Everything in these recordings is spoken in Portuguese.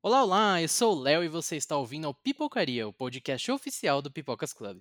Olá, olá, eu sou o Léo e você está ouvindo ao Pipocaria, o podcast oficial do Pipocas Club.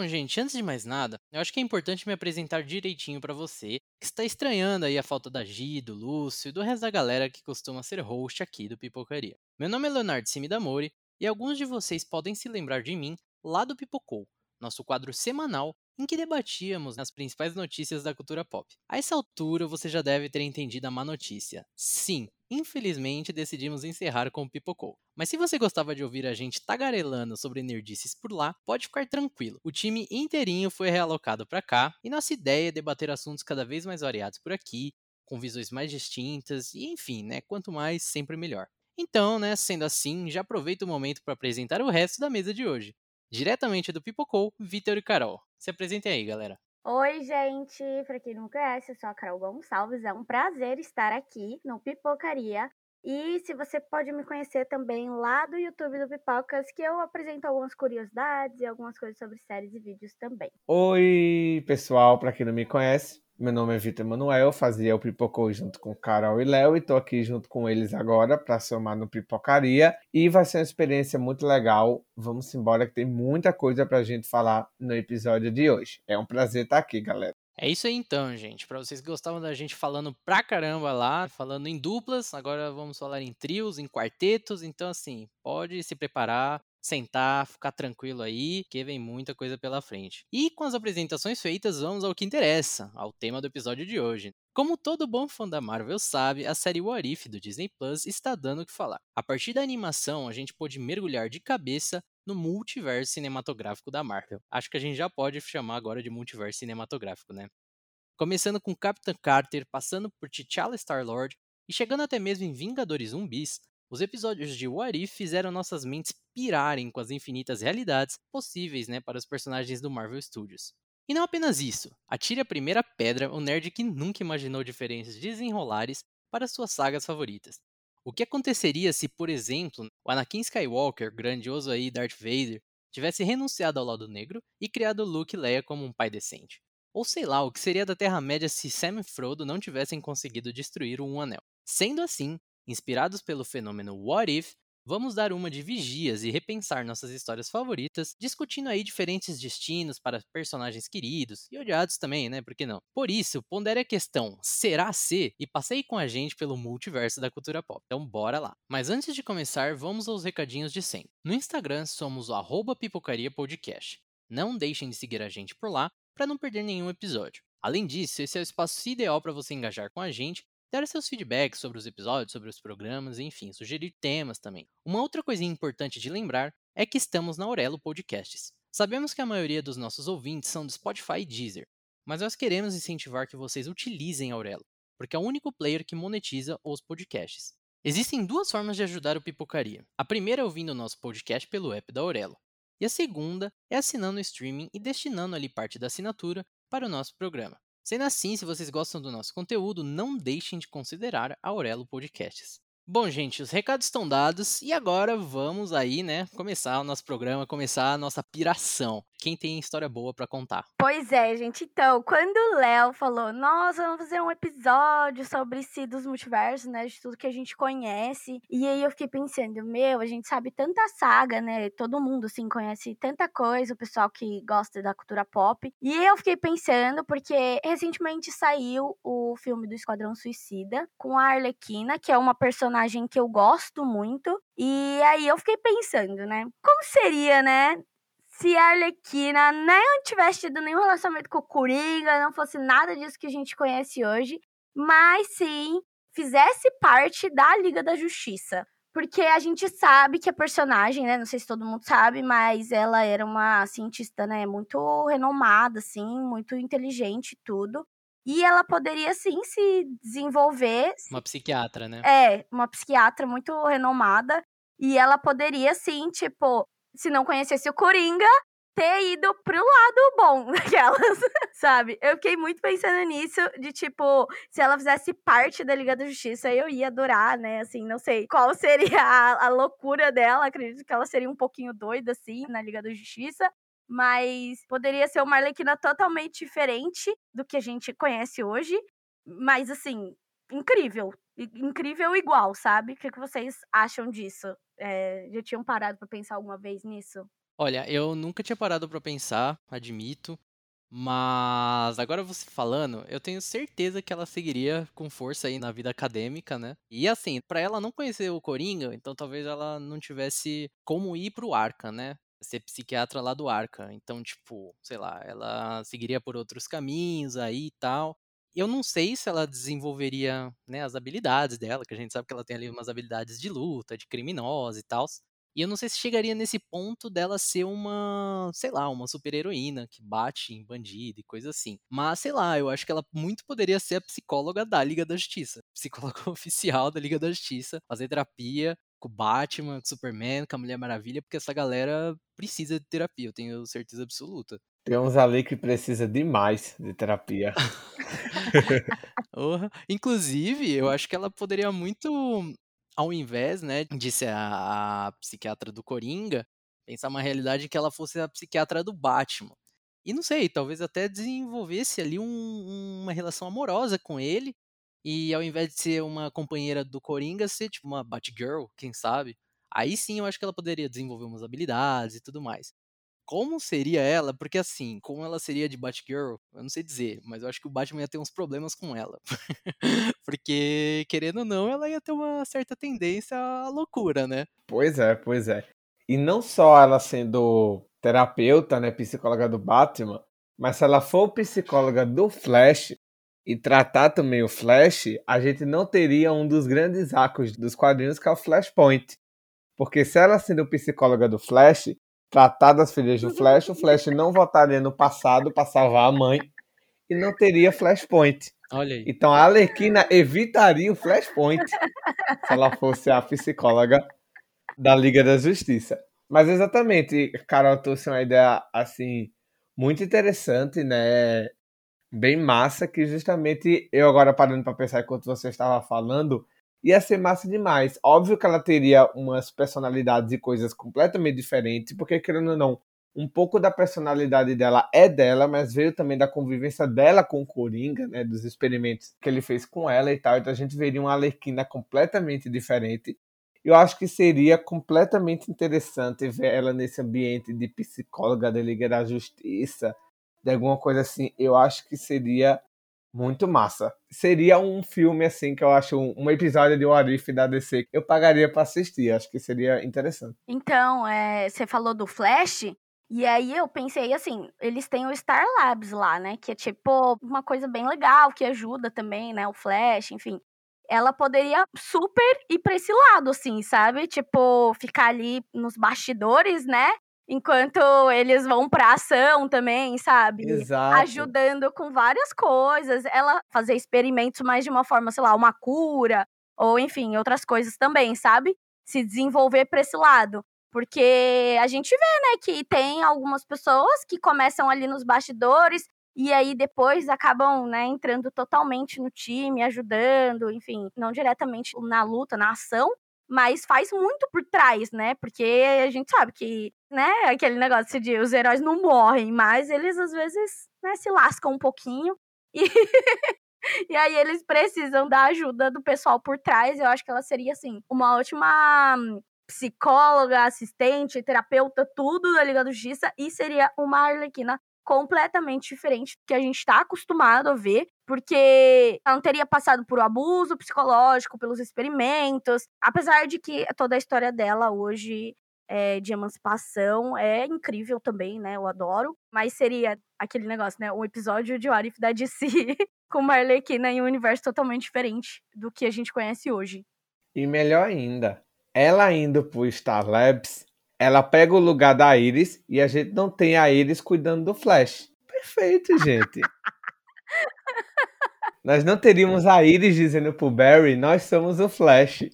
Bom, gente, antes de mais nada, eu acho que é importante me apresentar direitinho para você, que está estranhando aí a falta da Gi, do Lúcio e do resto da galera que costuma ser host aqui do Pipocaria. Meu nome é Leonardo Simidamori e alguns de vocês podem se lembrar de mim lá do Pipocou, nosso quadro semanal em que debatíamos as principais notícias da cultura pop. A essa altura você já deve ter entendido a má notícia. Sim, infelizmente decidimos encerrar com o Pipocou. Mas se você gostava de ouvir a gente tagarelando sobre nerdices por lá, pode ficar tranquilo. O time inteirinho foi realocado para cá e nossa ideia é debater assuntos cada vez mais variados por aqui, com visões mais distintas e enfim, né, quanto mais sempre melhor. Então, né, sendo assim, já aproveito o momento para apresentar o resto da mesa de hoje. Diretamente do Pipocou, Vitor e Carol. Se apresentem aí, galera. Oi, gente! Pra quem não me conhece, eu sou a Carol Gonçalves. É um prazer estar aqui no Pipocaria. E se você pode me conhecer também lá do YouTube do Pipocas, que eu apresento algumas curiosidades e algumas coisas sobre séries e vídeos também. Oi, pessoal, para quem não me conhece, meu nome é Vitor Manuel, fazia o Pipocou junto com Carol e Léo e tô aqui junto com eles agora para somar no Pipocaria e vai ser uma experiência muito legal. Vamos embora que tem muita coisa pra gente falar no episódio de hoje. É um prazer estar aqui, galera. É isso aí então, gente. Para vocês que gostavam da gente falando pra caramba lá, falando em duplas, agora vamos falar em trios, em quartetos. Então, assim, pode se preparar, sentar, ficar tranquilo aí, que vem muita coisa pela frente. E com as apresentações feitas, vamos ao que interessa, ao tema do episódio de hoje. Como todo bom fã da Marvel sabe, a série What If do Disney Plus está dando o que falar. A partir da animação, a gente pôde mergulhar de cabeça no multiverso cinematográfico da Marvel. Acho que a gente já pode chamar agora de multiverso cinematográfico, né? Começando com Captain Carter, passando por T'Challa Star-Lord e chegando até mesmo em Vingadores Zumbis, os episódios de What If fizeram nossas mentes pirarem com as infinitas realidades possíveis né, para os personagens do Marvel Studios. E não apenas isso, atire a primeira pedra o nerd que nunca imaginou diferenças desenrolares para suas sagas favoritas. O que aconteceria se, por exemplo, o Anakin Skywalker, grandioso aí Darth Vader, tivesse renunciado ao lado negro e criado Luke e Leia como um pai decente? Ou sei lá, o que seria da Terra-média se Sam e Frodo não tivessem conseguido destruir o Um Anel? Sendo assim, Inspirados pelo fenômeno What If, vamos dar uma de vigias e repensar nossas histórias favoritas, discutindo aí diferentes destinos para personagens queridos e odiados também, né? Por que não? Por isso, pondere a questão será se e passei com a gente pelo multiverso da cultura pop. Então bora lá. Mas antes de começar, vamos aos recadinhos de sempre. No Instagram somos o arroba pipocaria podcast. Não deixem de seguir a gente por lá para não perder nenhum episódio. Além disso, esse é o espaço ideal para você engajar com a gente dar seus feedbacks sobre os episódios, sobre os programas, enfim, sugerir temas também. Uma outra coisinha importante de lembrar é que estamos na Aurelo Podcasts. Sabemos que a maioria dos nossos ouvintes são do Spotify e Deezer, mas nós queremos incentivar que vocês utilizem a Aurelo, porque é o único player que monetiza os podcasts. Existem duas formas de ajudar o Pipocaria. A primeira é ouvindo o nosso podcast pelo app da Aurelo, e a segunda é assinando o streaming e destinando ali parte da assinatura para o nosso programa. Sendo assim, se vocês gostam do nosso conteúdo, não deixem de considerar a Aurelo Podcasts. Bom, gente, os recados estão dados e agora vamos aí, né, começar o nosso programa, começar a nossa piração. Quem tem história boa para contar? Pois é, gente. Então, quando o Léo falou, nossa, vamos fazer um episódio sobre si dos multiversos, né, de tudo que a gente conhece. E aí eu fiquei pensando, meu, a gente sabe tanta saga, né? Todo mundo assim conhece tanta coisa, o pessoal que gosta da cultura pop. E eu fiquei pensando porque recentemente saiu o filme do Esquadrão Suicida com a Arlequina, que é uma personagem personagem que eu gosto muito. E aí eu fiquei pensando, né? Como seria, né? Se a Arlequina não tivesse tido nenhum relacionamento com o Coringa, não fosse nada disso que a gente conhece hoje, mas sim fizesse parte da Liga da Justiça. Porque a gente sabe que a personagem, né? Não sei se todo mundo sabe, mas ela era uma cientista, né? Muito renomada, assim, muito inteligente e tudo. E ela poderia sim se desenvolver. Uma psiquiatra, né? É, uma psiquiatra muito renomada. E ela poderia sim, tipo, se não conhecesse o Coringa, ter ido pro lado bom daquelas, sabe? Eu fiquei muito pensando nisso, de tipo, se ela fizesse parte da Liga da Justiça, eu ia adorar, né? Assim, não sei qual seria a, a loucura dela, acredito que ela seria um pouquinho doida, assim, na Liga da Justiça. Mas poderia ser uma Arlequina totalmente diferente do que a gente conhece hoje. Mas, assim, incrível. Incrível igual, sabe? O que, vocês acham disso? É, já tinham parado para pensar alguma vez nisso? Olha, eu nunca tinha parado para pensar, admito. Mas agora você falando, eu tenho certeza que ela seguiria com força aí na vida acadêmica, né? E assim, para ela não conhecer o Coringa, então talvez ela não tivesse como ir pro Arca, né? Ser psiquiatra lá do Arca. Então, tipo, sei lá, ela seguiria por outros caminhos aí e tal. Eu não sei se ela desenvolveria, né, as habilidades dela, que a gente sabe que ela tem ali umas habilidades de luta, de criminosa e tal. E eu não sei se chegaria nesse ponto dela ser uma, sei lá, uma super-heroína que bate em bandido e coisa assim. Mas, sei lá, eu acho que ela muito poderia ser a psicóloga da Liga da Justiça. Psicóloga oficial da Liga da Justiça, fazer terapia com o Batman, com o Superman, com a Mulher Maravilha, porque essa galera precisa de terapia, eu tenho certeza absoluta. Tem uns ali que precisa demais de terapia. Inclusive, eu acho que ela poderia muito ao invés, né, ser a, a psiquiatra do Coringa, pensar uma realidade que ela fosse a psiquiatra do Batman. E não sei, talvez até desenvolvesse ali um, uma relação amorosa com ele. E ao invés de ser uma companheira do Coringa, ser tipo uma Batgirl, quem sabe? Aí sim eu acho que ela poderia desenvolver umas habilidades e tudo mais como seria ela, porque assim, como ela seria de Batgirl, eu não sei dizer, mas eu acho que o Batman ia ter uns problemas com ela. porque, querendo ou não, ela ia ter uma certa tendência à loucura, né? Pois é, pois é. E não só ela sendo terapeuta, né, psicóloga do Batman, mas se ela for psicóloga do Flash e tratar também o Flash, a gente não teria um dos grandes arcos dos quadrinhos que é o Flashpoint. Porque se ela sendo psicóloga do Flash, tratar das filhas do Flash, o Flash não voltaria no passado para salvar a mãe e não teria Flashpoint. Olha aí. Então a Arlequina evitaria o Flashpoint se ela fosse a psicóloga da Liga da Justiça. Mas exatamente, Carol trouxe uma ideia assim muito interessante, né? Bem massa que justamente eu agora parando para pensar enquanto você estava falando, ia ser massa demais. Óbvio que ela teria umas personalidades e coisas completamente diferentes, porque querendo ou não, um pouco da personalidade dela é dela, mas veio também da convivência dela com o Coringa, né, dos experimentos que ele fez com ela e tal. Então a gente veria uma Alerquina completamente diferente. Eu acho que seria completamente interessante ver ela nesse ambiente de psicóloga da Liga da Justiça, de alguma coisa assim. Eu acho que seria muito massa. Seria um filme, assim, que eu acho um, episódio de What If da DC eu pagaria para assistir. Acho que seria interessante. Então, é, você falou do Flash. E aí eu pensei assim, eles têm o Star Labs lá, né? Que é tipo uma coisa bem legal, que ajuda também, né? O Flash, enfim. Ela poderia super ir pra esse lado, assim, sabe? Tipo, ficar ali nos bastidores, né? Enquanto eles vão pra ação também, sabe? Exato. Ajudando com várias coisas. Ela fazer experimentos mais de uma forma, sei lá, uma cura, ou enfim, outras coisas também, sabe? Se desenvolver pra esse lado. Porque a gente vê, né, que tem algumas pessoas que começam ali nos bastidores e aí depois acabam, né, entrando totalmente no time, ajudando, enfim, não diretamente na luta, na ação, mas faz muito por trás, né? Porque a gente sabe que, né, aquele negócio de os heróis não morrem, mas eles às vezes, né, se lascam um pouquinho e E aí eles precisam da ajuda do pessoal por trás. Eu acho que ela seria assim, uma ótima psicóloga, assistente, terapeuta, tudo da Liga da Justiça e seria uma Arlequina completamente diferente do que a gente está acostumado a ver, porque ela não teria passado por um abuso psicológico, pelos experimentos, apesar de que toda a história dela hoje é, de emancipação é incrível também, né? Eu adoro, mas seria aquele negócio, né? Um episódio de Warif da DC com uma Arlequina em um universo totalmente diferente do que a gente conhece hoje. E melhor ainda, ela indo pro Star Labs ela pega o lugar da Iris e a gente não tem a Iris cuidando do Flash. Perfeito, gente. nós não teríamos a Iris dizendo pro Barry, nós somos o Flash.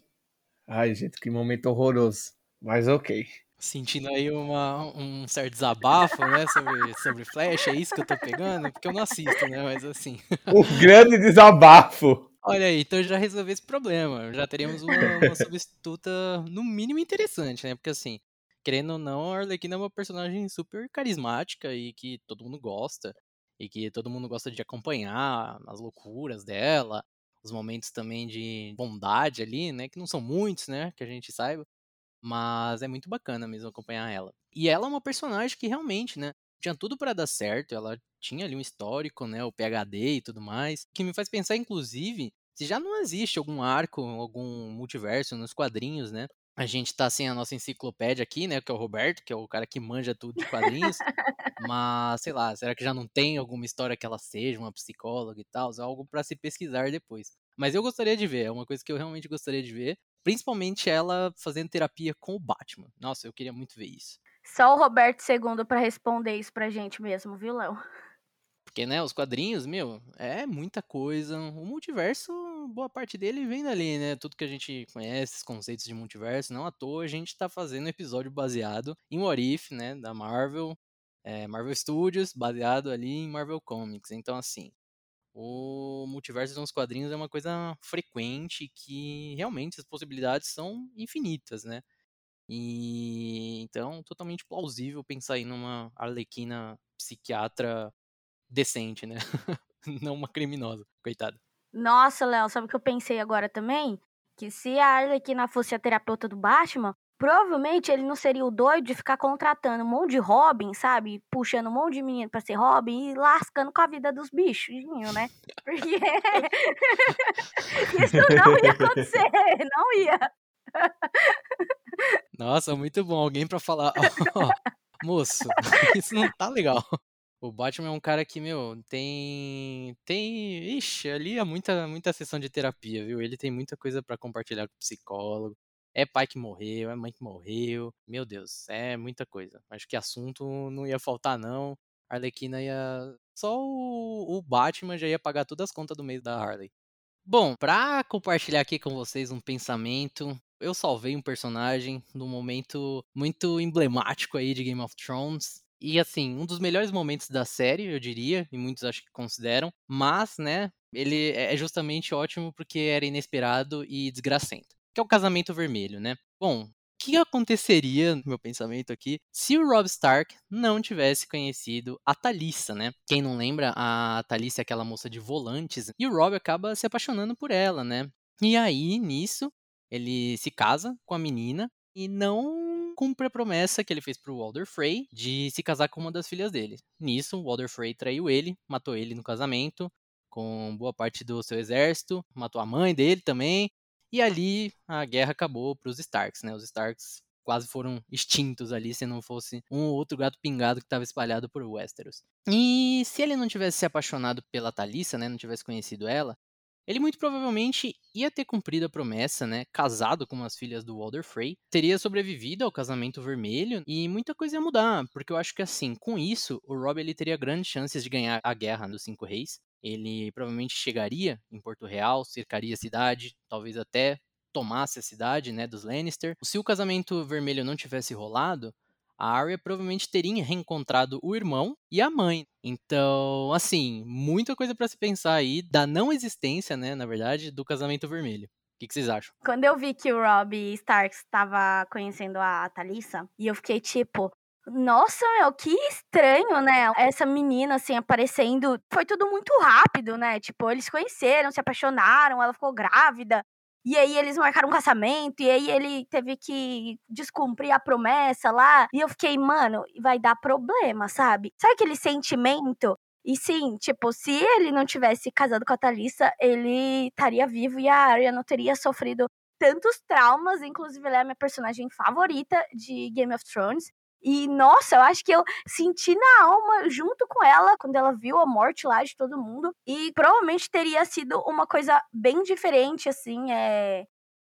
Ai, gente, que momento horroroso. Mas ok. Sentindo aí uma, um certo desabafo, né, sobre, sobre Flash, é isso que eu tô pegando? Porque eu não assisto, né, mas assim... Um grande desabafo! Olha aí, então já resolvi esse problema, já teríamos uma, uma substituta, no mínimo, interessante, né, porque assim, querendo ou não, a Arlequina é uma personagem super carismática e que todo mundo gosta, e que todo mundo gosta de acompanhar as loucuras dela, os momentos também de bondade ali, né, que não são muitos, né, que a gente saiba, mas é muito bacana mesmo acompanhar ela. E ela é uma personagem que realmente, né, tinha tudo para dar certo, ela tinha ali um histórico, né, o PhD e tudo mais, que me faz pensar, inclusive, se já não existe algum arco, algum multiverso nos quadrinhos, né, a gente tá sem a nossa enciclopédia aqui, né? Que é o Roberto, que é o cara que manja tudo de quadrinhos. mas, sei lá, será que já não tem alguma história que ela seja uma psicóloga e tal? É algo para se pesquisar depois. Mas eu gostaria de ver, é uma coisa que eu realmente gostaria de ver. Principalmente ela fazendo terapia com o Batman. Nossa, eu queria muito ver isso. Só o Roberto II para responder isso pra gente mesmo, viu, Léo? Porque, né, os quadrinhos, meu, é muita coisa. O multiverso, boa parte dele vem dali, né? Tudo que a gente conhece, os conceitos de multiverso. Não à toa a gente tá fazendo episódio baseado em What If, né, da Marvel, é, Marvel Studios, baseado ali em Marvel Comics. Então, assim, o multiverso nos quadrinhos é uma coisa frequente que realmente as possibilidades são infinitas, né? E então, totalmente plausível pensar aí numa Arlequina psiquiatra decente, né? Não uma criminosa, coitada. Nossa, Léo, sabe o que eu pensei agora também? Que se a Arlequina fosse a terapeuta do Batman, provavelmente ele não seria o doido de ficar contratando um monte de Robin, sabe? Puxando um monte de menino pra ser Robin e lascando com a vida dos bichos, né? Porque isso não ia acontecer, não ia. Nossa, muito bom. Alguém pra falar, oh, moço, isso não tá legal. O Batman é um cara que, meu, tem. Tem. Ixi, ali é muita, muita sessão de terapia, viu? Ele tem muita coisa para compartilhar com o psicólogo. É pai que morreu, é mãe que morreu. Meu Deus, é muita coisa. Acho que assunto não ia faltar, não. A Arlequina ia. Só o, o Batman já ia pagar todas as contas do mês da Harley. Bom, pra compartilhar aqui com vocês um pensamento, eu salvei um personagem num momento muito emblemático aí de Game of Thrones. E assim, um dos melhores momentos da série, eu diria, e muitos acho que consideram, mas, né, ele é, é justamente ótimo porque era inesperado e desgracento. Que é o casamento vermelho, né? Bom, o que aconteceria, no meu pensamento aqui, se o Rob Stark não tivesse conhecido a Talissa, né? Quem não lembra, a Talissa é aquela moça de volantes, e o Rob acaba se apaixonando por ela, né? E aí, nisso, ele se casa com a menina e não cumpre a promessa que ele fez pro Walder Frey de se casar com uma das filhas dele. Nisso, Walder Frey traiu ele, matou ele no casamento, com boa parte do seu exército, matou a mãe dele também, e ali a guerra acabou para os Starks, né? Os Starks quase foram extintos ali se não fosse um ou outro gato pingado que estava espalhado por Westeros. E se ele não tivesse se apaixonado pela Talissa, né, não tivesse conhecido ela, ele muito provavelmente ia ter cumprido a promessa, né? Casado com as filhas do Walder Frey, teria sobrevivido ao casamento vermelho e muita coisa ia mudar, porque eu acho que assim, com isso, o Rob ele teria grandes chances de ganhar a guerra dos Cinco Reis. Ele provavelmente chegaria em Porto Real, cercaria a cidade, talvez até tomasse a cidade, né, dos Lannister. Se o casamento vermelho não tivesse rolado, a Arya provavelmente teria reencontrado o irmão e a mãe. Então, assim, muita coisa para se pensar aí da não existência, né, na verdade, do casamento vermelho. O que, que, vocês acham? Quando eu vi que o Rob Stark estava conhecendo a Talissa, e eu fiquei tipo, nossa, meu, que estranho, né? Essa menina, assim, aparecendo. Foi tudo muito rápido, né? Tipo, eles conheceram, se apaixonaram, ela ficou grávida. E aí eles marcaram um casamento, e aí ele teve que descumprir a promessa lá. E eu fiquei, mano, vai dar problema, sabe? Sabe aquele sentimento? E sim, tipo, se ele não tivesse casado com a Thalissa, ele estaria vivo e a Arya não teria sofrido tantos traumas. Inclusive, ela é a minha personagem favorita de Game of Thrones. E, nossa, eu acho que eu senti na alma junto com ela quando ela viu a morte lá de todo mundo. E provavelmente teria sido uma coisa bem diferente, assim. É...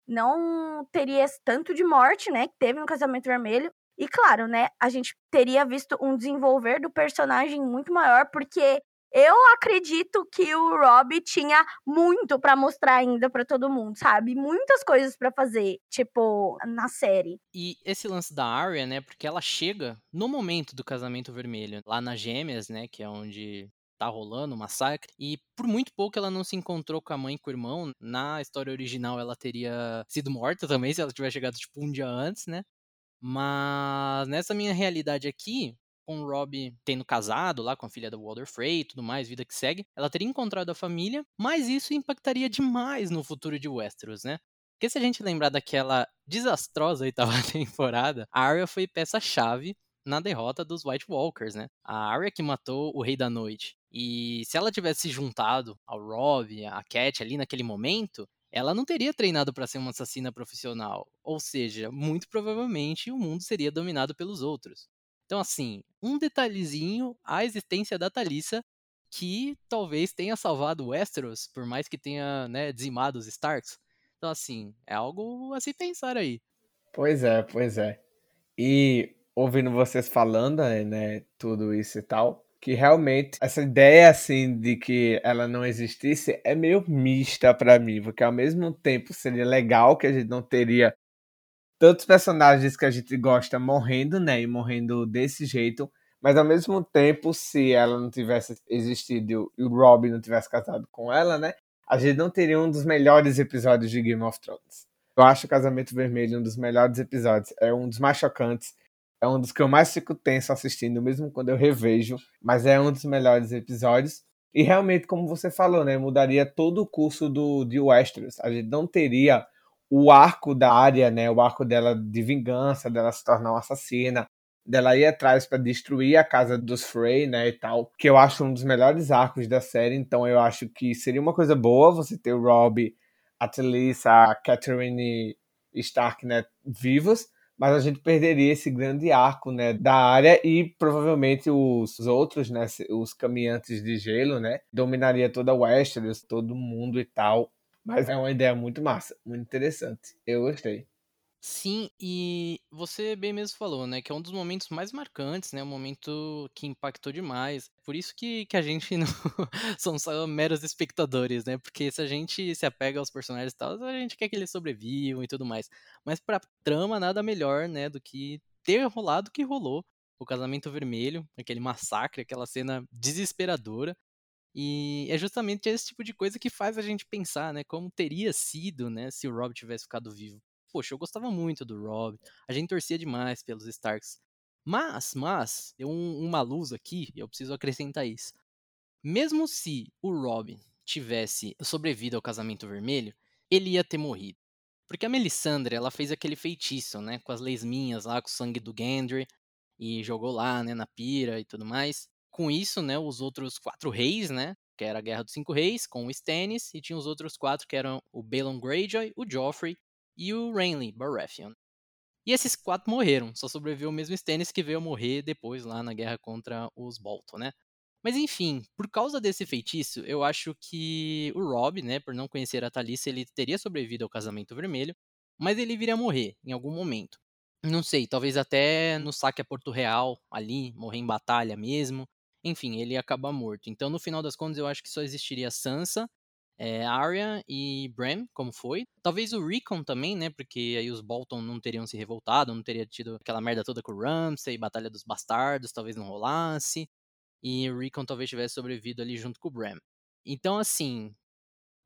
Não teria tanto de morte, né? Que teve no Casamento Vermelho. E claro, né? A gente teria visto um desenvolver do personagem muito maior, porque eu acredito que o Rob tinha muito para mostrar ainda para todo mundo, sabe? Muitas coisas para fazer, tipo, na série. E esse lance da Arya, né? Porque ela chega no momento do casamento vermelho, lá nas Gêmeas, né? Que é onde tá rolando o massacre. E por muito pouco ela não se encontrou com a mãe e com o irmão. Na história original ela teria sido morta também, se ela tivesse chegado tipo um dia antes, né? Mas nessa minha realidade aqui, com o Rob tendo casado lá com a filha da Walter Frey e tudo mais, vida que segue, ela teria encontrado a família, mas isso impactaria demais no futuro de Westeros, né? Porque se a gente lembrar daquela desastrosa oitava temporada, a Arya foi peça-chave na derrota dos White Walkers, né? A Arya que matou o Rei da Noite. E se ela tivesse se juntado ao Rob, a Cat ali naquele momento, ela não teria treinado para ser uma assassina profissional. Ou seja, muito provavelmente o mundo seria dominado pelos outros. Então, assim, um detalhezinho, a existência da Thalissa, que talvez tenha salvado Westeros, por mais que tenha né, dizimado os Starks. Então, assim, é algo a se pensar aí. Pois é, pois é. E ouvindo vocês falando, né, tudo isso e tal, que realmente essa ideia assim de que ela não existisse é meio mista para mim, porque ao mesmo tempo seria legal que a gente não teria tantos personagens que a gente gosta morrendo, né? E morrendo desse jeito. Mas ao mesmo tempo, se ela não tivesse existido e o Robin não tivesse casado com ela, né? A gente não teria um dos melhores episódios de Game of Thrones. Eu acho o Casamento Vermelho um dos melhores episódios. É um dos mais chocantes. É um dos que eu mais fico tenso assistindo, mesmo quando eu revejo. Mas é um dos melhores episódios. E realmente, como você falou, né? Mudaria todo o curso do, de Westeros. A gente não teria o arco da área, né, o arco dela de vingança, dela se tornar uma assassina, dela ir atrás para destruir a casa dos Frey, né, e tal, que eu acho um dos melhores arcos da série, então eu acho que seria uma coisa boa você ter o Robb, a Talisa, a Catherine Stark, né, vivos, mas a gente perderia esse grande arco, né, da área e provavelmente os outros, né, os caminhantes de gelo, né, dominaria toda a Westeros, todo mundo e tal. Mas é uma ideia muito massa, muito interessante. Eu gostei. Sim, e você bem mesmo falou, né, que é um dos momentos mais marcantes, né, um momento que impactou demais. Por isso que, que a gente não são só meros espectadores, né, porque se a gente se apega aos personagens e tal, a gente quer que eles sobrevivam e tudo mais. Mas pra trama, nada melhor, né, do que ter rolado o que rolou. O casamento vermelho, aquele massacre, aquela cena desesperadora. E é justamente esse tipo de coisa que faz a gente pensar, né? Como teria sido, né? Se o Rob tivesse ficado vivo. Poxa, eu gostava muito do Rob. A gente torcia demais pelos Starks. Mas, mas, tem um, uma luz aqui, eu preciso acrescentar isso. Mesmo se o Rob tivesse sobrevivido ao casamento vermelho, ele ia ter morrido. Porque a Melisandre, ela fez aquele feitiço, né? Com as lesminhas lá, com o sangue do Gendry. E jogou lá, né? Na pira e tudo mais com isso, né, os outros quatro reis, né, que era a Guerra dos Cinco Reis, com o Stannis, e tinha os outros quatro que eram o Balon Greyjoy, o Joffrey e o Renly Baratheon. E esses quatro morreram, só sobreviveu o mesmo Stannis que veio morrer depois lá na guerra contra os Bolton, né? Mas enfim, por causa desse feitiço, eu acho que o Rob, né, por não conhecer a Talissa, ele teria sobrevivido ao casamento vermelho, mas ele viria morrer em algum momento. Não sei, talvez até no saque a Porto Real, ali, morrer em batalha mesmo, enfim, ele acaba morto. Então, no final das contas, eu acho que só existiria Sansa, é, Arya e Bran, como foi. Talvez o Rickon também, né? Porque aí os Bolton não teriam se revoltado, não teria tido aquela merda toda com o Ramsay, Batalha dos Bastardos, talvez não rolasse. E o Rickon talvez tivesse sobrevivido ali junto com o Bran. Então, assim,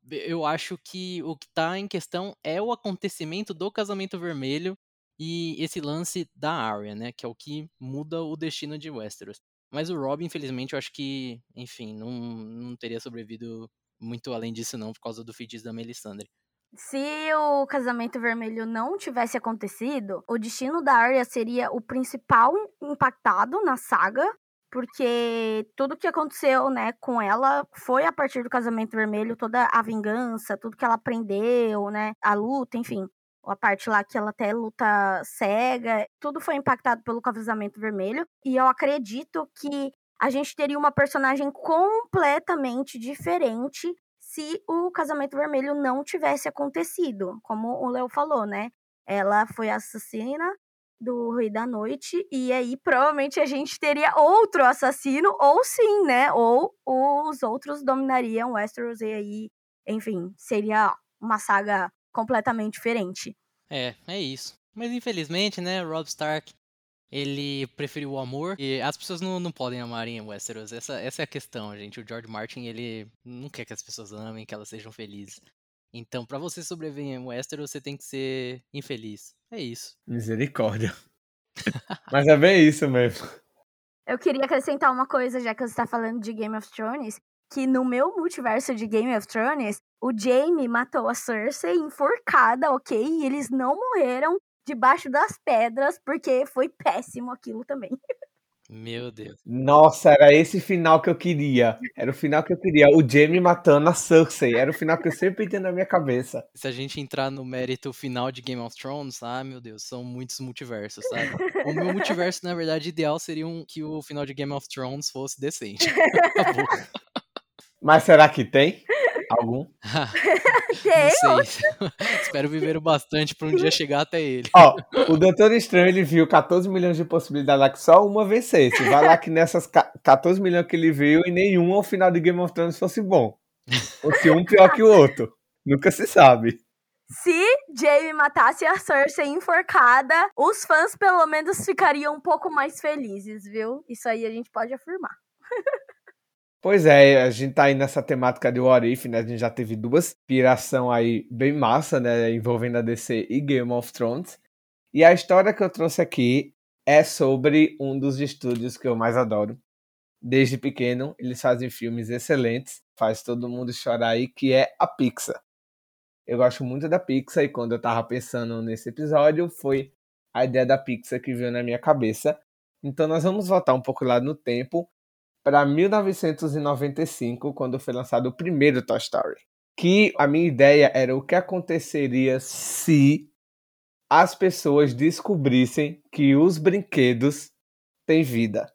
eu acho que o que tá em questão é o acontecimento do casamento vermelho e esse lance da Arya, né? Que é o que muda o destino de Westeros. Mas o Rob, infelizmente, eu acho que, enfim, não, não teria sobrevivido muito além disso, não, por causa do feitiço da Melisandre. Se o casamento vermelho não tivesse acontecido, o destino da Arya seria o principal impactado na saga, porque tudo que aconteceu, né, com ela foi a partir do casamento vermelho, toda a vingança, tudo que ela aprendeu, né, a luta, enfim a parte lá que ela até luta cega, tudo foi impactado pelo casamento vermelho. E eu acredito que a gente teria uma personagem completamente diferente se o casamento vermelho não tivesse acontecido. Como o Léo falou, né? Ela foi assassina do Rei da Noite, e aí provavelmente a gente teria outro assassino, ou sim, né? Ou os outros dominariam Westeros, e aí, enfim, seria uma saga completamente diferente. É, é isso. Mas infelizmente, né, Rob Stark, ele preferiu o amor e as pessoas não, não podem amar em Westeros. Essa, essa é a questão, gente. O George Martin, ele não quer que as pessoas amem, que elas sejam felizes. Então, para você sobreviver em Westeros, você tem que ser infeliz. É isso. Misericórdia. Mas é bem isso mesmo. Eu queria acrescentar uma coisa, já que você está falando de Game of Thrones, que no meu multiverso de Game of Thrones, o Jaime matou a Cersei enforcada, ok? E eles não morreram debaixo das pedras, porque foi péssimo aquilo também. Meu Deus. Nossa, era esse final que eu queria. Era o final que eu queria. O Jamie matando a Cersei. Era o final que eu sempre tinha na minha cabeça. Se a gente entrar no mérito final de Game of Thrones, ah, meu Deus, são muitos multiversos, sabe? o meu multiverso, na verdade, ideal seria um, que o final de Game of Thrones fosse decente. Mas será que tem? Algum? Não sei. Espero viver bastante para um dia chegar até ele. Ó, o Doutor Estranho ele viu 14 milhões de possibilidades lá que só uma vencesse. Vai lá que nessas 14 milhões que ele viu e nenhum ao final de Game of Thrones fosse bom. Ou se um pior que o outro. Nunca se sabe. Se Jaime matasse a Cersei enforcada, os fãs pelo menos ficariam um pouco mais felizes, viu? Isso aí a gente pode afirmar. Pois é, a gente tá aí nessa temática de What If, né? A gente já teve duas piração aí bem massa, né? Envolvendo a DC e Game of Thrones. E a história que eu trouxe aqui é sobre um dos estúdios que eu mais adoro. Desde pequeno, eles fazem filmes excelentes, faz todo mundo chorar aí, que é a Pixar. Eu gosto muito da Pixar e quando eu tava pensando nesse episódio, foi a ideia da Pixar que veio na minha cabeça. Então nós vamos voltar um pouco lá no tempo para 1995, quando foi lançado o primeiro Toy Story. Que a minha ideia era o que aconteceria se as pessoas descobrissem que os brinquedos têm vida.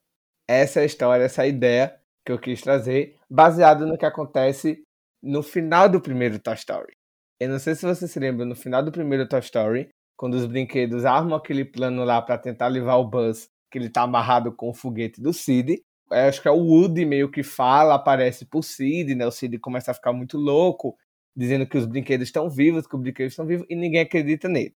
Essa é a história, essa é a ideia que eu quis trazer, baseado no que acontece no final do primeiro Toy Story. Eu não sei se você se lembra, no final do primeiro Toy Story, quando os brinquedos armam aquele plano lá para tentar levar o Buzz, que ele tá amarrado com o foguete do Sid, acho que é o Woody meio que fala, aparece por Sid, né? O Sid começa a ficar muito louco, dizendo que os brinquedos estão vivos, que os brinquedos estão vivos, e ninguém acredita nele.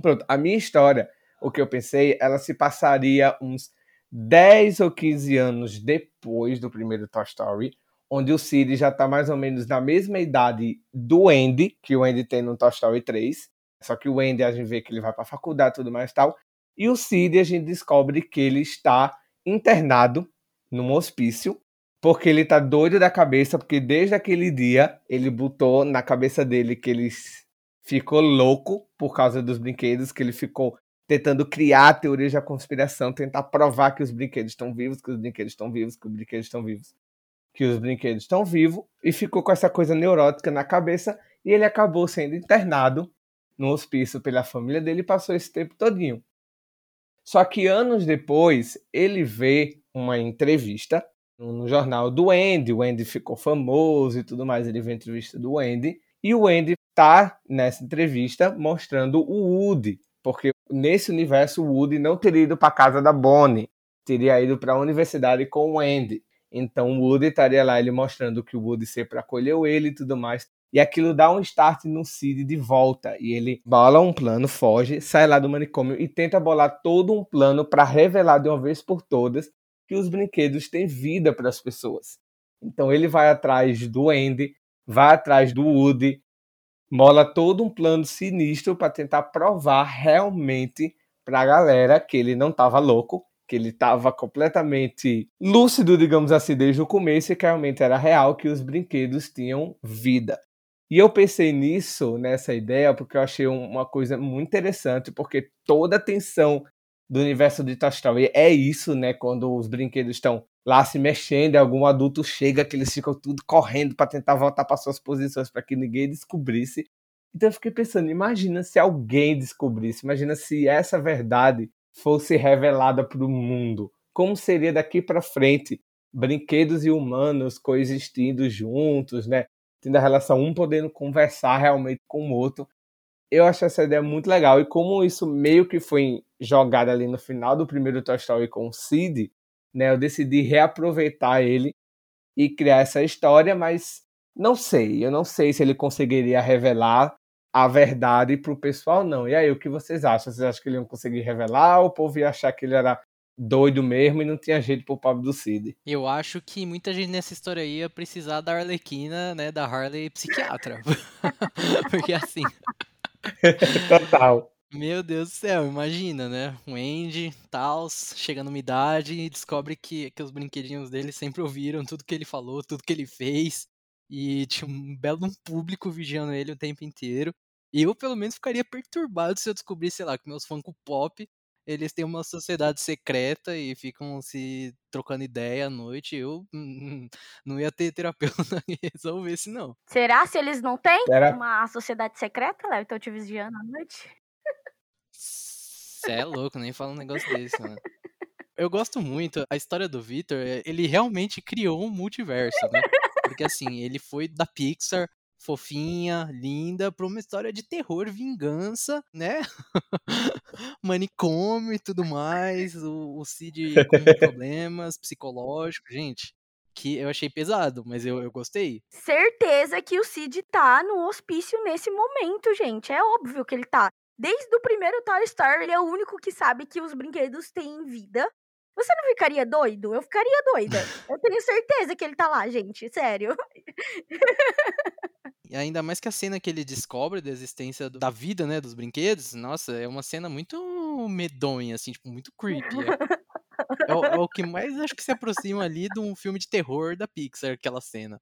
Pronto, a minha história, o que eu pensei, ela se passaria uns 10 ou 15 anos depois do primeiro Toy Story, onde o Sid já está mais ou menos na mesma idade do Andy, que o Andy tem no Toy Story 3. Só que o Andy a gente vê que ele vai para a faculdade e tudo mais e tal. E o Sid a gente descobre que ele está internado num hospício, porque ele tá doido da cabeça, porque desde aquele dia ele botou na cabeça dele que ele ficou louco por causa dos brinquedos, que ele ficou tentando criar teorias da conspiração, tentar provar que os brinquedos estão vivos, que os brinquedos estão vivos, que os brinquedos estão vivos, que os brinquedos estão vivos, e ficou com essa coisa neurótica na cabeça, e ele acabou sendo internado no hospício pela família dele e passou esse tempo todinho. Só que anos depois, ele vê uma entrevista no jornal do Andy. O Andy ficou famoso e tudo mais. Ele viu a entrevista do Andy. E o Andy tá nessa entrevista mostrando o Woody. Porque nesse universo o Woody não teria ido para casa da Bonnie. Teria ido para a universidade com o Andy. Então o Woody estaria lá ele mostrando que o Woody sempre acolheu ele e tudo mais. E aquilo dá um start no Sid de volta. E ele bola um plano, foge, sai lá do manicômio e tenta bolar todo um plano para revelar de uma vez por todas que os brinquedos têm vida para as pessoas. Então ele vai atrás do Andy, vai atrás do Woody, mola todo um plano sinistro para tentar provar realmente para a galera que ele não estava louco, que ele estava completamente lúcido, digamos assim, desde o começo e que realmente era real que os brinquedos tinham vida. E eu pensei nisso, nessa ideia, porque eu achei uma coisa muito interessante, porque toda a tensão do universo de Toy é isso, né? Quando os brinquedos estão lá se mexendo algum adulto chega, que eles ficam tudo correndo para tentar voltar para suas posições para que ninguém descobrisse. Então eu fiquei pensando, imagina se alguém descobrisse, imagina se essa verdade fosse revelada para o mundo. Como seria daqui para frente brinquedos e humanos coexistindo juntos, né? Tendo a relação um podendo conversar realmente com o outro. Eu acho essa ideia muito legal. E como isso meio que foi jogado ali no final do primeiro Toy Story com o Sid, né? Eu decidi reaproveitar ele e criar essa história, mas não sei. Eu não sei se ele conseguiria revelar a verdade pro pessoal, não. E aí, o que vocês acham? Vocês acham que ele ia conseguir revelar o povo ia achar que ele era doido mesmo e não tinha jeito pro pobre do Cid. Eu acho que muita gente nessa história aí ia precisar da Arlequina, né, da Harley psiquiatra. Porque assim. Total. Meu Deus do céu, imagina, né? O Andy, Taos, chega numa idade e descobre que, que os brinquedinhos dele sempre ouviram tudo que ele falou, tudo que ele fez. E tinha um belo público vigiando ele o tempo inteiro. E eu, pelo menos, ficaria perturbado se eu descobrisse, sei lá, que meus Funko Pop eles têm uma sociedade secreta e ficam se trocando ideia à noite. Eu não ia ter terapeuta que resolvesse, não. Será se eles não têm Era... uma sociedade secreta, Léo? Então te vigiando à noite? Você é louco, nem fala um negócio desse, né? Eu gosto muito, a história do Victor, eh, ele realmente criou um multiverso, né? Porque assim, ele foi da Pixar, fofinha, linda, pra uma história de terror, vingança, né? Manicômio e tudo mais, o, o Cid com problemas psicológicos, gente. Que eu achei pesado, mas eu, eu gostei. Certeza que o Cid tá no hospício nesse momento, gente. É óbvio que ele tá. Desde o primeiro Toy Story, ele é o único que sabe que os brinquedos têm vida. Você não ficaria doido? Eu ficaria doida. Eu tenho certeza que ele tá lá, gente. Sério. Ainda mais que a cena que ele descobre da existência da vida, né, dos brinquedos, nossa, é uma cena muito medonha, assim, tipo, muito creepy. É, é, o, é o que mais acho que se aproxima ali de um filme de terror da Pixar, aquela cena.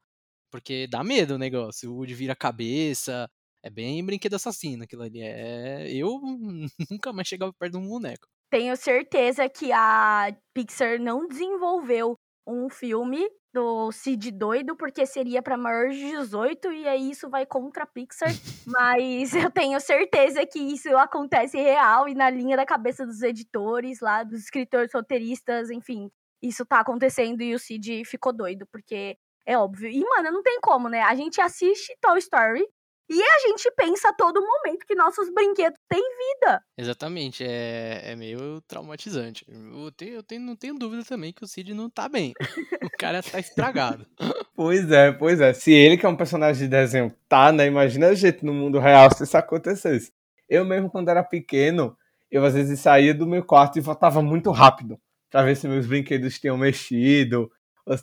Porque dá medo o negócio, o Woody vira a cabeça, é bem brinquedo assassino aquilo ali. É... Eu nunca mais chegava perto de um boneco. Tenho certeza que a Pixar não desenvolveu um filme do Cid doido, porque seria para maior de 18 e aí isso vai contra a Pixar. Mas eu tenho certeza que isso acontece real e na linha da cabeça dos editores lá, dos escritores roteiristas, enfim. Isso tá acontecendo e o Cid ficou doido, porque é óbvio. E, mano, não tem como, né? A gente assiste Toy Story e a gente pensa a todo momento que nossos brinquedos têm vida. Exatamente, é, é meio traumatizante. Eu, tenho, eu tenho, não tenho dúvida também que o Cid não tá bem. o cara tá estragado. pois é, pois é. Se ele, que é um personagem de desenho, tá, né? Imagina a gente no mundo real se isso acontecesse. Eu mesmo, quando era pequeno, eu às vezes saía do meu quarto e voltava muito rápido para ver se meus brinquedos tinham mexido,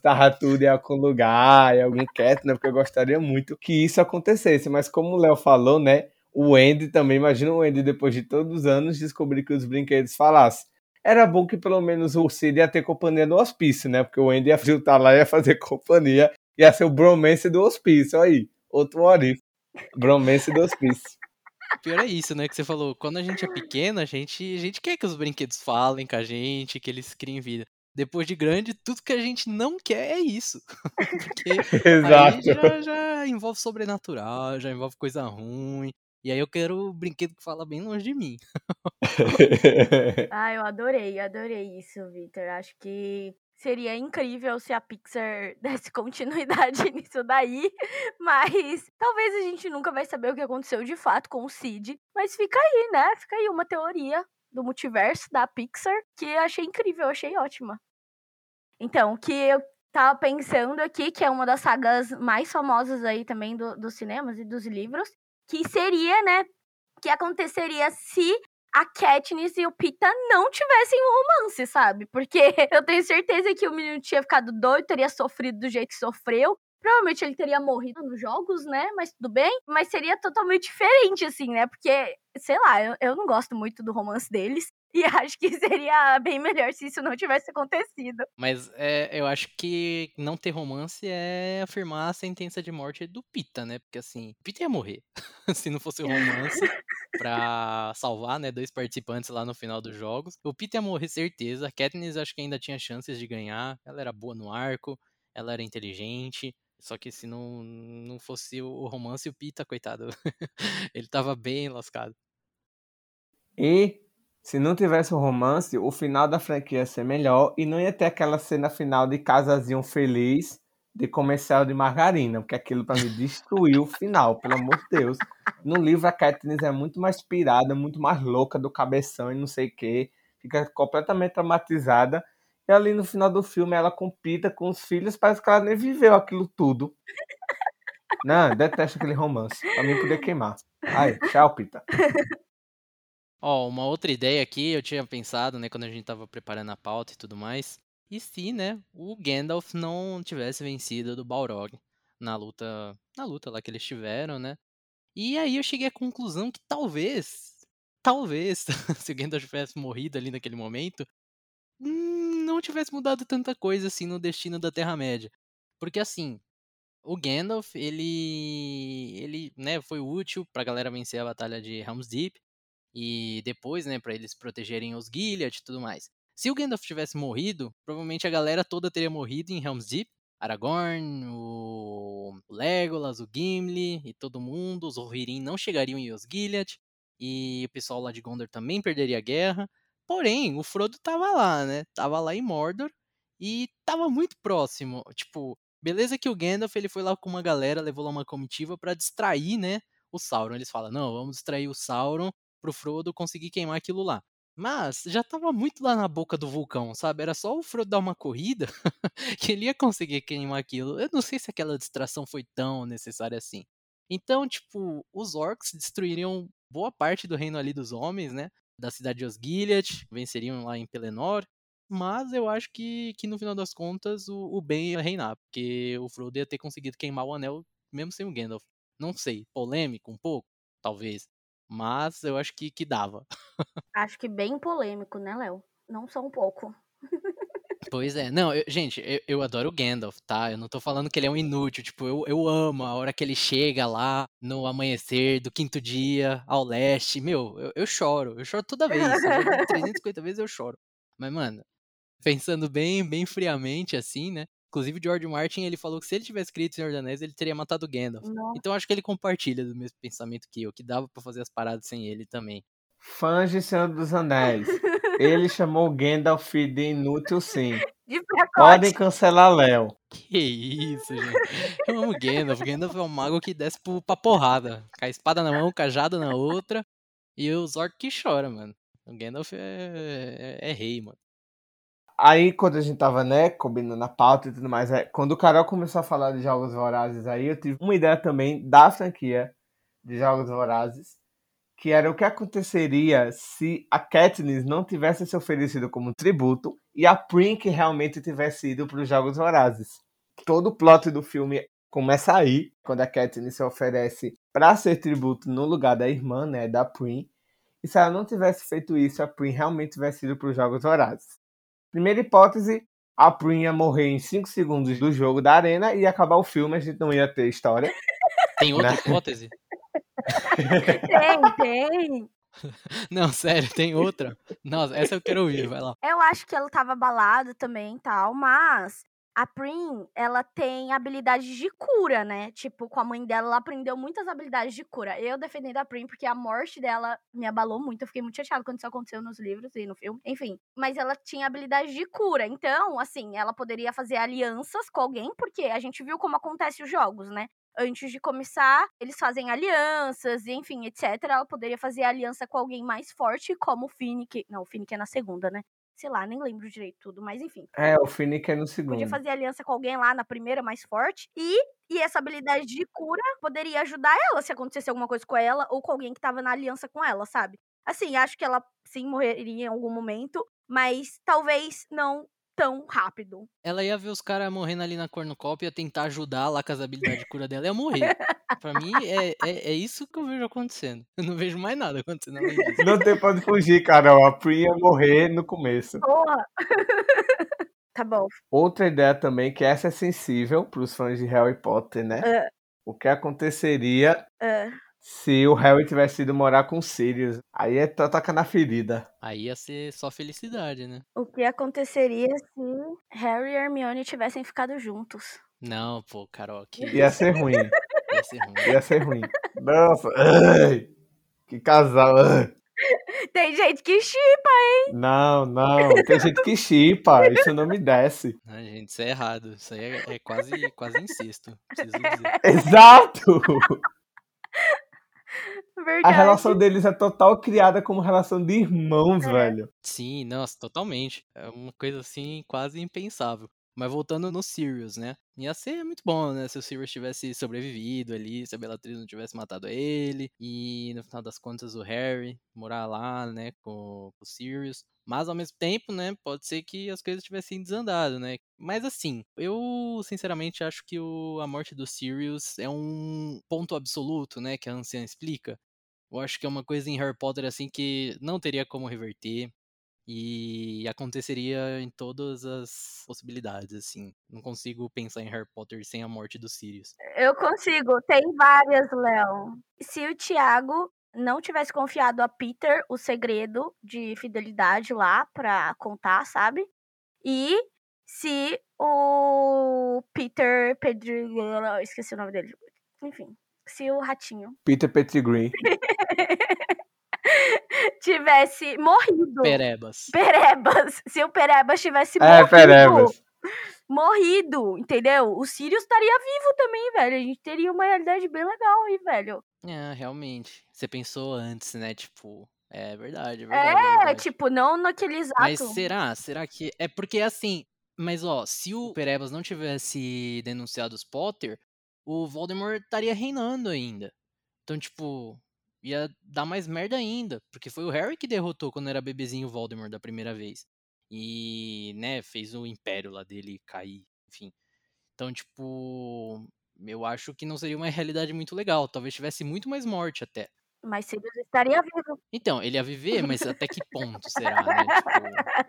tava tudo em algum lugar, em algum quieto, né? Porque eu gostaria muito que isso acontecesse. Mas como o Léo falou, né? O Andy também, imagina o Andy depois de todos os anos descobrir que os brinquedos falassem. Era bom que pelo menos o Cid ia ter companhia no hospício, né? Porque o Andy ia estar lá e ia fazer companhia. Ia ser o bromance do hospício. Aí, outro orif. Bromance do hospício. Pior é isso, né? Que você falou, quando a gente é pequeno, a gente, a gente quer que os brinquedos falem com a gente, que eles criem vida depois de grande, tudo que a gente não quer é isso. Porque Exato. aí já, já, envolve sobrenatural, já envolve coisa ruim. E aí eu quero um brinquedo que fala bem longe de mim. ah, eu adorei, adorei isso, Victor. Acho que seria incrível se a Pixar desse continuidade nisso daí, mas talvez a gente nunca vai saber o que aconteceu de fato com o Cid. Mas fica aí, né? Fica aí uma teoria do multiverso da Pixar, que eu achei incrível, eu achei ótima. Então, o que eu tava pensando aqui, que é uma das sagas mais famosas aí também do, dos cinemas e dos livros, que seria, né, que aconteceria se a Katniss e o Pita não tivessem um romance, sabe? Porque eu tenho certeza que o menino tinha ficado doido, teria sofrido do jeito que sofreu, Provavelmente ele teria morrido nos jogos, né? Mas tudo bem. Mas seria totalmente diferente, assim, né? Porque, sei lá, eu, eu não gosto muito do romance deles. E acho que seria bem melhor se isso não tivesse acontecido. Mas é, eu acho que não ter romance é afirmar a sentença de morte do Pita, né? Porque assim, Pita ia morrer se não fosse o romance pra salvar, né? Dois participantes lá no final dos jogos. O Pita ia morrer certeza. A Katniss acho que ainda tinha chances de ganhar. Ela era boa no arco, ela era inteligente. Só que se não, não fosse o romance, o Pita, coitado, ele tava bem lascado. E se não tivesse o romance, o final da franquia ia ser melhor e não ia ter aquela cena final de casazinho feliz de comercial de margarina, porque aquilo para mim destruiu o final, pelo amor de Deus. No livro a Katniss é muito mais pirada, muito mais louca do cabeção e não sei o que, fica completamente traumatizada. E ali no final do filme ela compita com os filhos, parece que ela nem viveu aquilo tudo. Não, detesto aquele romance. Pra mim poder queimar. Ai, tchau, Pita. Ó, uma outra ideia aqui, eu tinha pensado, né, quando a gente tava preparando a pauta e tudo mais. E se, né, o Gandalf não tivesse vencido do Balrog na luta, na luta lá que eles tiveram, né? E aí eu cheguei à conclusão que talvez, talvez, se o Gandalf tivesse morrido ali naquele momento, hum, não tivesse mudado tanta coisa assim no destino da Terra-média. Porque assim, o Gandalf, ele ele, né, foi útil pra galera vencer a batalha de Helm's Deep e depois, né, para eles protegerem os Gilead e tudo mais. Se o Gandalf tivesse morrido, provavelmente a galera toda teria morrido em Helm's Deep. Aragorn, o Legolas, o Gimli e todo mundo, os Rohirrim não chegariam em Osgiliath e o pessoal lá de Gondor também perderia a guerra. Porém, o Frodo tava lá, né? Tava lá em Mordor e tava muito próximo. Tipo, beleza que o Gandalf ele foi lá com uma galera, levou lá uma comitiva para distrair, né, o Sauron. Eles falam: "Não, vamos distrair o Sauron pro Frodo conseguir queimar aquilo lá. Mas já tava muito lá na boca do vulcão, sabe? Era só o Frodo dar uma corrida que ele ia conseguir queimar aquilo. Eu não sei se aquela distração foi tão necessária assim. Então, tipo, os orcs destruiriam boa parte do reino ali dos homens, né? Da cidade de Osgiliath, venceriam lá em Pelennor. Mas eu acho que, que no final das contas o, o bem ia reinar, porque o Frodo ia ter conseguido queimar o anel mesmo sem o Gandalf. Não sei, polêmico um pouco, talvez. Mas eu acho que, que dava. Acho que bem polêmico, né, Léo? Não só um pouco. Pois é, não, eu, gente, eu, eu, adoro o Gandalf, tá? Eu não tô falando que ele é um inútil, tipo, eu, eu amo a hora que ele chega lá no amanhecer do quinto dia ao leste. Meu, eu, eu choro, eu choro toda vez. Eu 350 vezes eu choro. Mas, mano, pensando bem, bem friamente assim, né? Inclusive, o George Martin, ele falou que se ele tivesse escrito Senhor dos Anéis, ele teria matado Gandalf. Não. Então, acho que ele compartilha do mesmo pensamento que eu, que dava para fazer as paradas sem ele também. Fãs de Senhor dos Anéis. ele chamou Gandalf de inútil, sim. De Podem cancelar Léo. Que isso, gente. Eu amo Gandalf. Gandalf é um mago que desce pra porrada. Com a espada na mão, cajada na outra. E o Zork que chora, mano. O Gandalf é, é, é rei, mano. Aí, quando a gente tava, né, combinando a pauta e tudo mais, é, quando o Carol começou a falar de Jogos Vorazes aí, eu tive uma ideia também da franquia de Jogos Vorazes, que era o que aconteceria se a Katniss não tivesse se oferecido como tributo e a Prink realmente tivesse ido para os Jogos Vorazes. Todo o plot do filme começa aí, quando a Katniss se oferece para ser tributo no lugar da irmã, né, da Prim. E se ela não tivesse feito isso, a Prim realmente tivesse ido para os Jogos Vorazes. Primeira hipótese, a Prim ia morrer em 5 segundos do jogo da arena e ia acabar o filme, a gente não ia ter história. Tem outra né? hipótese? Tem, tem. Não, sério, tem outra. Nossa, essa eu quero ouvir, vai lá. Eu acho que ela tava abalada também e tal, mas a Prim, ela tem habilidades de cura, né? Tipo, com a mãe dela, ela aprendeu muitas habilidades de cura. Eu defendendo a Prim porque a morte dela me abalou muito. Eu fiquei muito chateada quando isso aconteceu nos livros e no filme. Enfim, mas ela tinha habilidades de cura. Então, assim, ela poderia fazer alianças com alguém, porque a gente viu como acontece os jogos, né? Antes de começar, eles fazem alianças, enfim, etc. Ela poderia fazer aliança com alguém mais forte, como o Finnick. Não, o Finnick é na segunda, né? sei lá, nem lembro direito tudo, mas enfim. É, o Finnick é no segundo. Podia fazer aliança com alguém lá na primeira mais forte e e essa habilidade de cura poderia ajudar ela se acontecesse alguma coisa com ela ou com alguém que tava na aliança com ela, sabe? Assim, acho que ela sim morreria em algum momento, mas talvez não tão rápido. Ela ia ver os caras morrendo ali na cornucópia, ia tentar ajudar lá com as habilidades de cura dela, ia morrer. pra mim, é, é, é, isso que eu vejo acontecendo. Eu não vejo mais nada acontecendo além disso. Não tem pra onde fugir, Carol. A Pri ia morrer no começo. Porra! tá bom. Outra ideia também, que essa é sensível pros fãs de Harry Potter, né? Uh. O que aconteceria... Uh se o Harry tivesse ido morar com o Sirius. Aí é toca na ferida. Aí ia ser só felicidade, né? O que aconteceria se Harry e Hermione tivessem ficado juntos? Não, pô, Carol. Que... Ia ser ruim. ia ser ruim. Ia ser ruim. Nossa, ai, que casal. Ai. Tem gente que chipa, hein? Não, não. Tem gente que chipa. Isso não me desce. Não, gente, isso é errado. Isso aí é, é quase, quase incesto. Preciso dizer. Exato! Verdade. A relação deles é total criada como relação de irmãos, É. velho. Sim, nossa, totalmente. É uma coisa assim quase impensável. Mas voltando no Sirius, né? Ia ser muito bom, né? Se o Sirius tivesse sobrevivido ali, se a Bellatrix não tivesse matado ele. E no final das contas o Harry morar lá, né? Com, com o Sirius. Mas ao mesmo tempo, né? Pode ser que as coisas tivessem desandado, né? Mas assim, eu sinceramente acho que o, a morte do Sirius é um ponto absoluto, né? Que a anciã explica. Eu acho que é uma coisa em Harry Potter assim que não teria como reverter e aconteceria em todas as possibilidades, assim. Não consigo pensar em Harry Potter sem a morte do Sirius. Eu consigo, tem várias, Léo. Se o Thiago não tivesse confiado a Peter o segredo de fidelidade lá pra contar, sabe? E se o Peter Pedro, esqueci o nome dele. Enfim, se o ratinho Peter Pettigrew. tivesse morrido. Perebas. Perebas. Se o Perebas tivesse É, morrido. Perebas. Morrido, entendeu? O Sirius estaria vivo também, velho. A gente teria uma realidade bem legal aí, velho. É, realmente. Você pensou antes, né? Tipo, é verdade, é verdade. é É, verdade. tipo, não naquele exato. Mas será? Será que. É porque assim. Mas ó, se o Perebas não tivesse denunciado os Potter, o Voldemort estaria reinando ainda. Então, tipo, ia dar mais merda ainda. Porque foi o Harry que derrotou quando era bebezinho o Voldemort da primeira vez. E, né, fez o império lá dele cair, enfim. Então, tipo, eu acho que não seria uma realidade muito legal. Talvez tivesse muito mais morte até. Mas Sirius estaria vivo. Então, ele ia viver, mas até que ponto será, né? Tipo,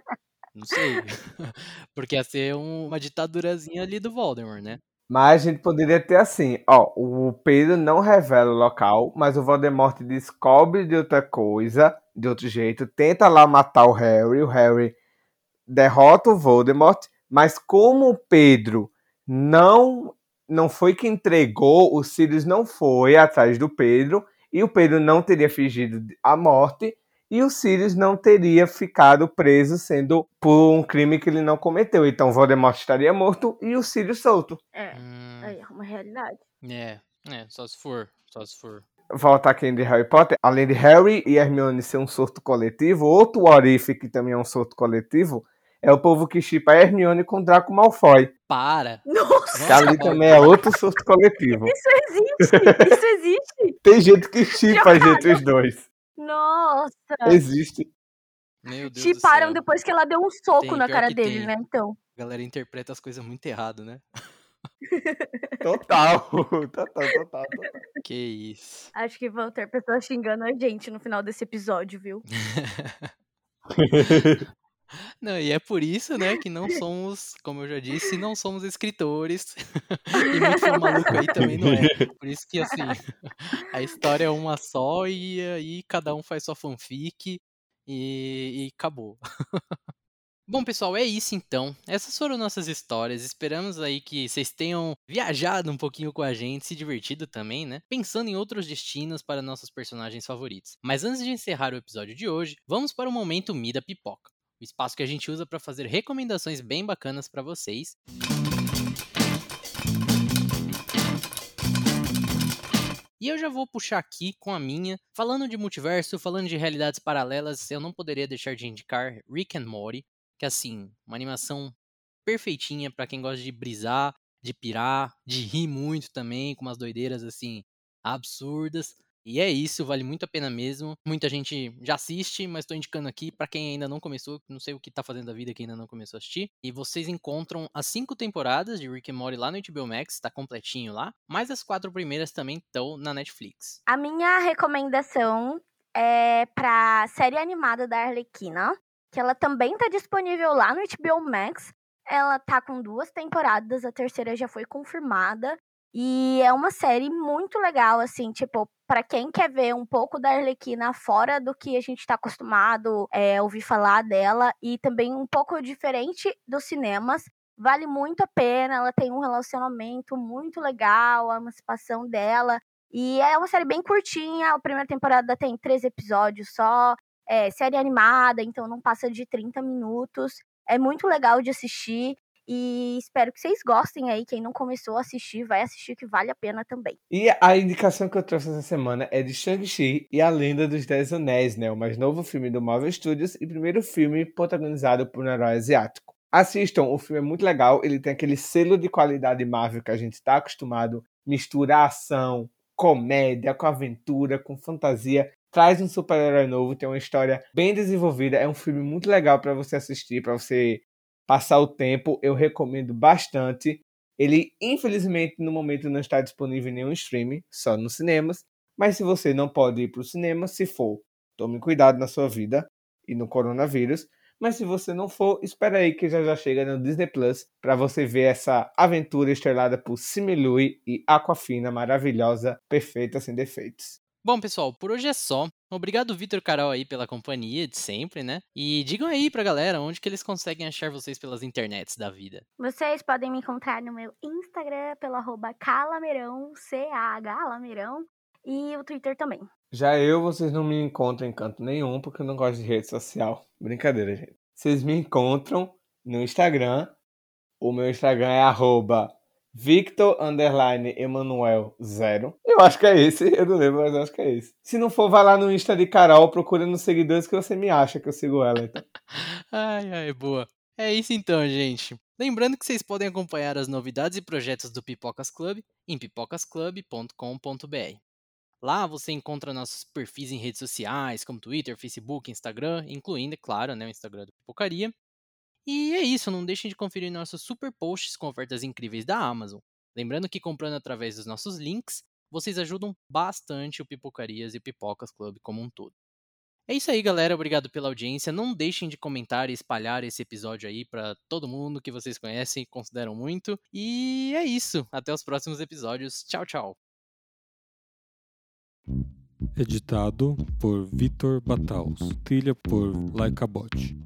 não sei. Porque ia ser um- uma ditadurazinha ali do Voldemort, né? Mas a gente poderia ter assim, ó, o Pedro não revela o local, mas o Voldemort descobre de outra coisa, de outro jeito, tenta lá matar o Harry, o Harry derrota o Voldemort, mas como o Pedro não não foi que entregou, o Sirius não foi atrás do Pedro, e o Pedro não teria fingido a morte, e o Sirius não teria ficado preso sendo por um crime que ele não cometeu. Então o Voldemort estaria morto e o Sirius solto. É, Hum, aí é uma realidade. é, é, só se for, só se for. volta aqui de Harry Potter, além de Harry e Hermione ser um surto coletivo, outro Orife que também é um surto coletivo, é o povo que chipa Hermione com Draco Malfoy. Para! Nossa, Que ali também é outro surto coletivo. isso existe! Isso existe! Tem gente que chipa, gente, os dois. Nossa! Existe. Meu Deus Te do param céu. depois que ela deu um soco Tem, na cara dele, tem. né? Então. A galera interpreta as coisas muito errado, né? Total. Total, total, total. Que isso. Acho que vão ter pessoas xingando a gente no final desse episódio, viu? Não, e é por isso, né, que não somos, como eu já disse, não somos escritores. e muito maluco aí também não é. Por isso que, assim, a história é uma só e aí cada um faz sua fanfic e, e acabou. Bom, pessoal, é isso então. Essas foram nossas histórias. Esperamos aí que vocês tenham viajado um pouquinho com a gente, se divertido também, né? Pensando em outros destinos para nossos personagens favoritos. Mas antes de encerrar o episódio de hoje, vamos para o momento Mida Pipoca. O espaço que a gente usa para fazer recomendações bem bacanas para vocês. E eu já vou puxar aqui com a minha. Falando de multiverso, falando de realidades paralelas, eu não poderia deixar de indicar Rick and Morty, que assim, uma animação perfeitinha para quem gosta de brisar, de pirar, de rir muito também, com umas doideiras assim absurdas. E é isso, vale muito a pena mesmo. Muita gente já assiste, mas estou indicando aqui para quem ainda não começou, não sei o que tá fazendo da vida que ainda não começou a assistir. E vocês encontram as cinco temporadas de Rick and Morty lá no HBO Max, tá completinho lá. Mas as quatro primeiras também estão na Netflix. A minha recomendação é pra série animada da Arlequina, que ela também tá disponível lá no HBO Max. Ela tá com duas temporadas, a terceira já foi confirmada. E é uma série muito legal, assim, tipo, pra quem quer ver um pouco da Arlequina fora do que a gente tá acostumado é, ouvir falar dela, e também um pouco diferente dos cinemas. Vale muito a pena, ela tem um relacionamento muito legal, a emancipação dela. E é uma série bem curtinha, a primeira temporada tem três episódios só. é, série animada, então não passa de 30 minutos. É muito legal de assistir. E espero que vocês gostem aí. Quem não começou a assistir, vai assistir que vale a pena também. E a indicação que eu trouxe essa semana é de Shang-Chi e a Lenda dos Dez Anéis, né? O mais novo filme do Marvel Studios e primeiro filme protagonizado por um herói asiático. Assistam, o filme é muito legal. Ele tem aquele selo de qualidade Marvel que a gente está acostumado. Misturar ação, comédia, com aventura, com fantasia. Traz um super-herói novo, tem uma história bem desenvolvida. É um filme muito legal para você assistir, para você passar o tempo, eu recomendo bastante. Ele, infelizmente, no momento não está disponível em nenhum streaming, só nos cinemas. Mas se você não pode ir para o cinema, se for, tome cuidado na sua vida e no coronavírus. Mas se você não for, espera aí que já já chega no Disney Plus para você ver essa aventura estrelada por Similui e Aquafina maravilhosa, perfeita sem defeitos. Bom, pessoal, por hoje é só. Obrigado, Vitor e Carol, aí, pela companhia de sempre, né? E digam aí pra galera onde que eles conseguem achar vocês pelas internets da vida. Vocês podem me encontrar no meu Instagram pelo arroba calameirão, C-A-H, Lameirão, e o Twitter também. Já eu, vocês não me encontram em canto nenhum, porque eu não gosto de rede social. Brincadeira, gente. Vocês me encontram no Instagram. O meu Instagram é arroba Victor underline Emanuel zero. Eu acho que é esse, eu não lembro, mas acho que é esse. Se não for, vai lá no Insta de Carol, procura nos seguidores que você me acha que eu sigo ela. Então. ai, ai, boa. É isso então, gente. Lembrando que vocês podem acompanhar as novidades e projetos do Pipocas Club em pipocasclub.com.br. Lá você encontra nossos perfis em redes sociais, como Twitter, Facebook, Instagram, incluindo, é claro, né, o Instagram do Pipocaria. E é isso, não deixem de conferir nossos super posts com ofertas incríveis da Amazon. Lembrando que comprando através dos nossos links, vocês ajudam bastante o Pipocarias e o Pipocas Club como um todo. É isso aí, galera. Obrigado pela audiência. Não deixem de comentar e espalhar esse episódio aí para todo mundo que vocês conhecem e consideram muito. E é isso. Até os próximos episódios. Tchau, tchau. Editado por Vitor Bataus. Trilha por Laika Bot.